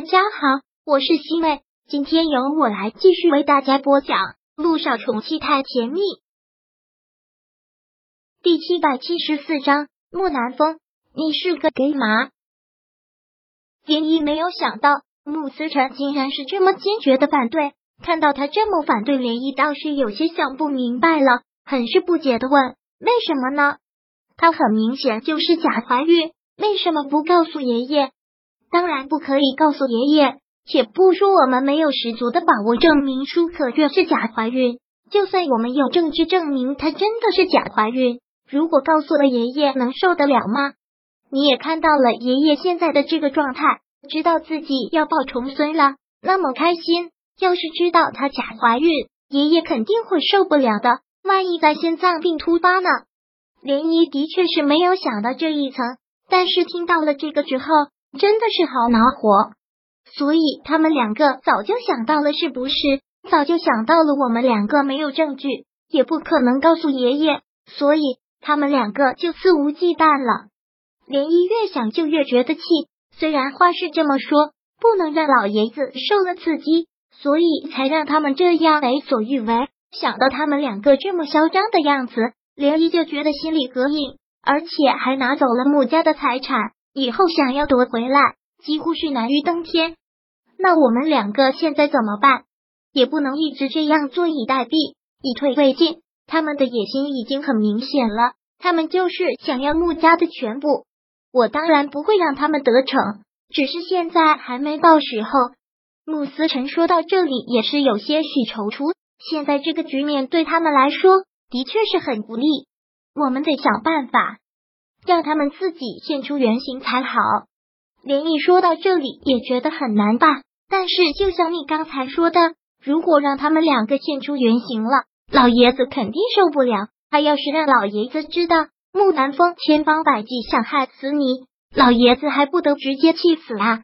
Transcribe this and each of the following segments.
大家好，我是西妹，今天由我来继续为大家播讲《路上宠妻太甜蜜》第七百七十四章。木南风，你是个 gay 吗？林一没有想到穆思辰竟然是这么坚决的反对，看到他这么反对，连一倒是有些想不明白了，很是不解的问：“为什么呢？”他很明显就是假怀孕，为什么不告诉爷爷？当然不可以告诉爷爷，且不说我们没有十足的把握证明舒可月是假怀孕，就算我们有证据证明她真的是假怀孕，如果告诉了爷爷，能受得了吗？你也看到了爷爷现在的这个状态，知道自己要抱重孙了，那么开心。要是知道她假怀孕，爷爷肯定会受不了的。万一在心脏病突发呢？涟漪的确是没有想到这一层，但是听到了这个之后。真的是好恼火，所以他们两个早就想到了，是不是？早就想到了，我们两个没有证据，也不可能告诉爷爷，所以他们两个就肆无忌惮了。涟漪越想就越觉得气，虽然话是这么说，不能让老爷子受了刺激，所以才让他们这样为所欲为。想到他们两个这么嚣张的样子，涟漪就觉得心里膈应，而且还拿走了穆家的财产。以后想要夺回来，几乎是难于登天。那我们两个现在怎么办？也不能一直这样坐以待毙，以退为进。他们的野心已经很明显了，他们就是想要穆家的全部。我当然不会让他们得逞，只是现在还没到时候。穆思成说到这里也是有些许踌躇。现在这个局面对他们来说的确是很不利，我们得想办法。让他们自己现出原形才好。连毅说到这里也觉得很难办，但是就像你刚才说的，如果让他们两个现出原形了，老爷子肯定受不了。他要是让老爷子知道木南风千方百计想害死你，老爷子还不得直接气死啊？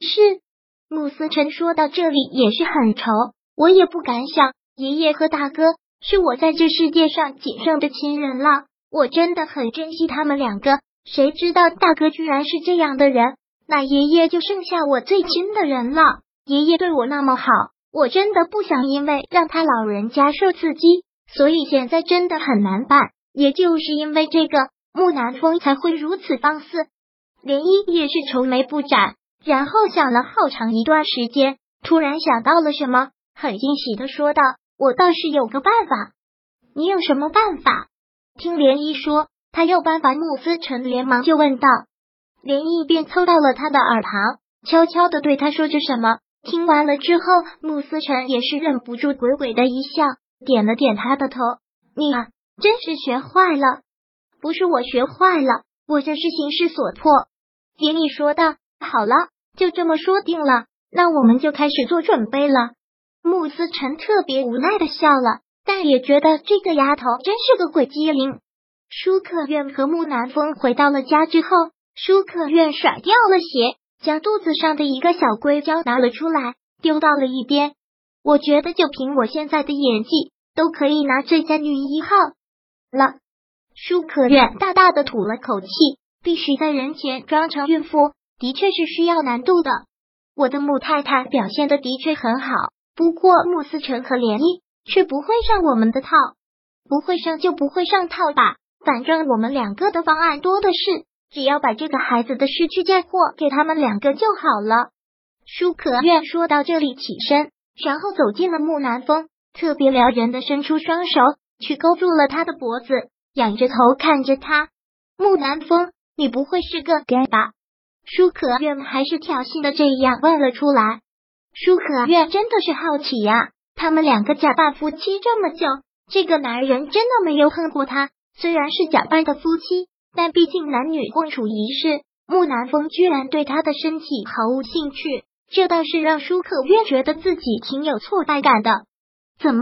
是穆思辰说到这里也是很愁，我也不敢想，爷爷和大哥是我在这世界上仅剩的亲人了。我真的很珍惜他们两个，谁知道大哥居然是这样的人，那爷爷就剩下我最亲的人了。爷爷对我那么好，我真的不想因为让他老人家受刺激，所以现在真的很难办。也就是因为这个，木南风才会如此放肆。涟漪也是愁眉不展，然后想了好长一段时间，突然想到了什么，很惊喜的说道：“我倒是有个办法。你有什么办法？”听涟漪说，他有办法。穆思成连忙就问道：“涟漪便凑到了他的耳旁，悄悄的对他说着什么。听完了之后，穆思成也是忍不住鬼鬼的一笑，点了点他的头：“你啊，真是学坏了。不是我学坏了，我这是形势所迫。”涟漪说道：“好了，就这么说定了。那我们就开始做准备了。”穆思成特别无奈的笑了。但也觉得这个丫头真是个鬼机灵。舒可愿和木南风回到了家之后，舒可愿甩掉了鞋，将肚子上的一个小硅胶拿了出来，丢到了一边。我觉得就凭我现在的演技，都可以拿最佳女一号了。舒可愿大大的吐了口气，必须在人前装成孕妇，的确是需要难度的。我的穆太太表现的的确很好，不过穆思成和涟漪。却不会上我们的套，不会上就不会上套吧。反正我们两个的方案多的是，只要把这个孩子的失去嫁祸给他们两个就好了。舒可愿说到这里起身，然后走进了木南风，特别撩人的伸出双手去勾住了他的脖子，仰着头看着他。木南风，你不会是个 gay 吧？舒可愿还是挑衅的这样问了出来。舒可愿真的是好奇呀。他们两个假扮夫妻这么久，这个男人真的没有恨过他。虽然是假扮的夫妻，但毕竟男女共处一室。木南风居然对他的身体毫无兴趣，这倒是让舒可愿觉得自己挺有挫败感的。怎么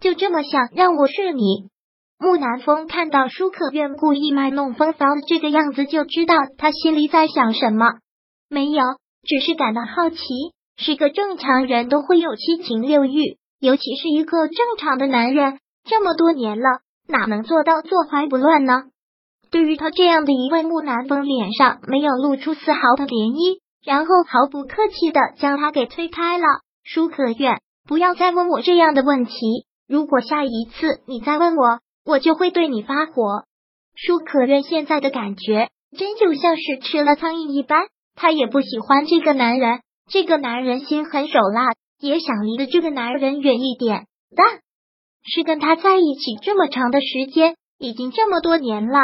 就这么想让我睡你？木南风看到舒可愿故意卖弄风骚的这个样子，就知道他心里在想什么。没有，只是感到好奇。是个正常人都会有七情六欲，尤其是一个正常的男人，这么多年了，哪能做到坐怀不乱呢？对于他这样的一位木南风，脸上没有露出丝毫的涟漪，然后毫不客气的将他给推开了。舒可愿，不要再问我这样的问题。如果下一次你再问我，我就会对你发火。舒可愿现在的感觉，真就像是吃了苍蝇一般。他也不喜欢这个男人，这个男人心狠手辣，也想离的这个男人远一点。但是跟他在一起这么长的时间，已经这么多年了，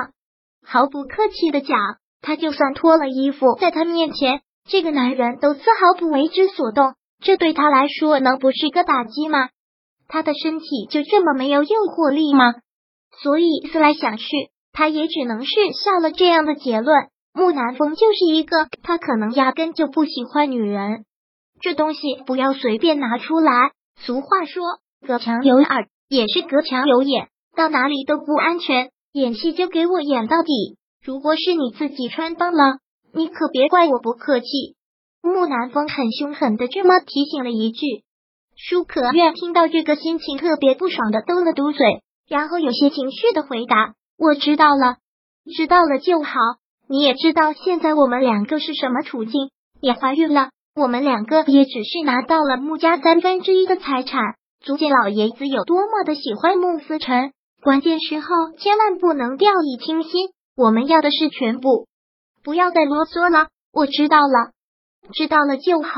毫不客气的讲，他就算脱了衣服在他面前，这个男人都丝毫不为之所动。这对他来说能不是个打击吗？他的身体就这么没有诱惑力吗？所以思来想去，他也只能是下了这样的结论：木南风就是一个他可能压根就不喜欢女人。这东西不要随便拿出来。俗话说，隔墙有耳，也是隔墙有眼，到哪里都不安全。演戏就给我演到底。如果是你自己穿帮了，你可别怪我不客气。木南风很凶狠的这么提醒了一句，舒可愿听到这个心情特别不爽的嘟了嘟嘴，然后有些情绪的回答：“我知道了，知道了就好。你也知道现在我们两个是什么处境，也怀孕了，我们两个也只是拿到了穆家三分之一的财产，足见老爷子有多么的喜欢穆思成。关键时候千万不能掉以轻心，我们要的是全部，不要再啰嗦了。我知道了。”知道了就好。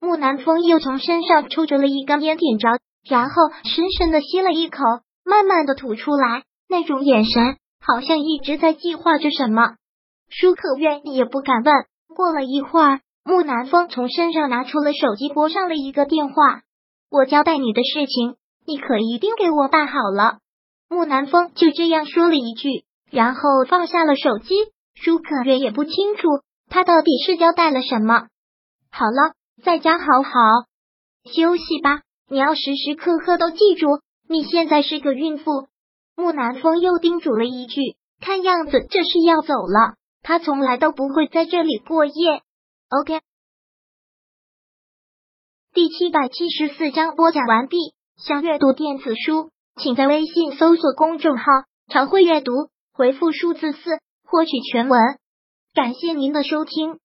木南风又从身上抽着了一根烟，点着，然后深深的吸了一口，慢慢的吐出来，那种眼神好像一直在计划着什么。舒可愿也不敢问。过了一会儿，木南风从身上拿出了手机，拨上了一个电话。我交代你的事情，你可一定给我办好了。木南风就这样说了一句，然后放下了手机。舒可愿也不清楚。他到底是交代了什么？好了，在家好好休息吧。你要时时刻刻都记住，你现在是个孕妇。木南风又叮嘱了一句，看样子这是要走了。他从来都不会在这里过夜。OK，第七百七十四章播讲完毕。想阅读电子书，请在微信搜索公众号“常会阅读”，回复数字四获取全文。感谢您的收听。